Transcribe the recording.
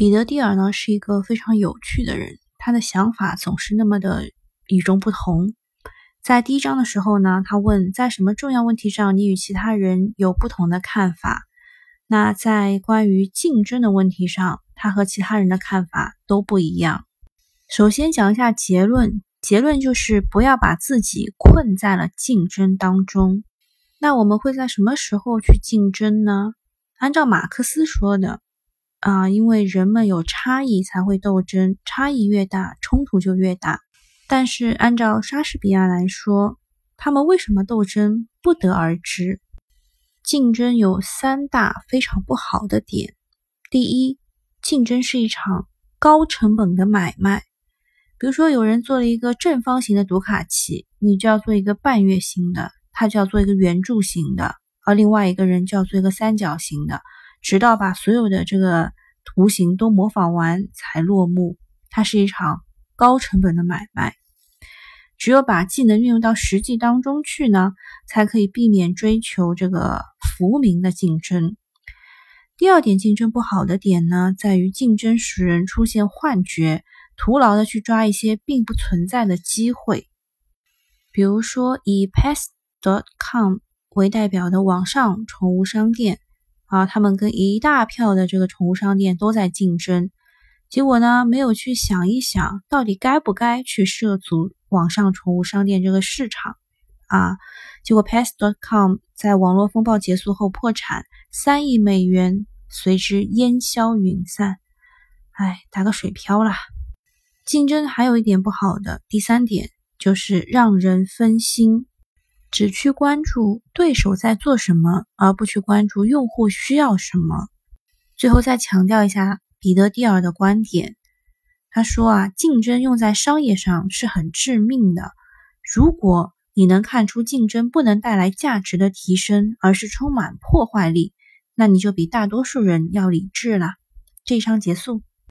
彼得蒂尔呢是一个非常有趣的人，他的想法总是那么的与众不同。在第一章的时候呢，他问在什么重要问题上你与其他人有不同的看法？那在关于竞争的问题上，他和其他人的看法都不一样。首先讲一下结论，结论就是不要把自己困在了竞争当中。那我们会在什么时候去竞争呢？按照马克思说的。啊，因为人们有差异才会斗争，差异越大，冲突就越大。但是按照莎士比亚来说，他们为什么斗争不得而知。竞争有三大非常不好的点：第一，竞争是一场高成本的买卖。比如说，有人做了一个正方形的读卡器，你就要做一个半月形的，他就要做一个圆柱形的，而另外一个人就要做一个三角形的。直到把所有的这个图形都模仿完才落幕。它是一场高成本的买卖。只有把技能运用到实际当中去呢，才可以避免追求这个浮名的竞争。第二点，竞争不好的点呢，在于竞争使人出现幻觉，徒劳的去抓一些并不存在的机会。比如说，以 Pets.com 为代表的网上宠物商店。啊，他们跟一大票的这个宠物商店都在竞争，结果呢，没有去想一想，到底该不该去涉足网上宠物商店这个市场啊？结果 Pets.com 在网络风暴结束后破产，三亿美元随之烟消云散，哎，打个水漂啦。竞争还有一点不好的，第三点就是让人分心。只去关注对手在做什么，而不去关注用户需要什么。最后再强调一下彼得蒂尔的观点，他说啊，竞争用在商业上是很致命的。如果你能看出竞争不能带来价值的提升，而是充满破坏力，那你就比大多数人要理智了。这一章结束。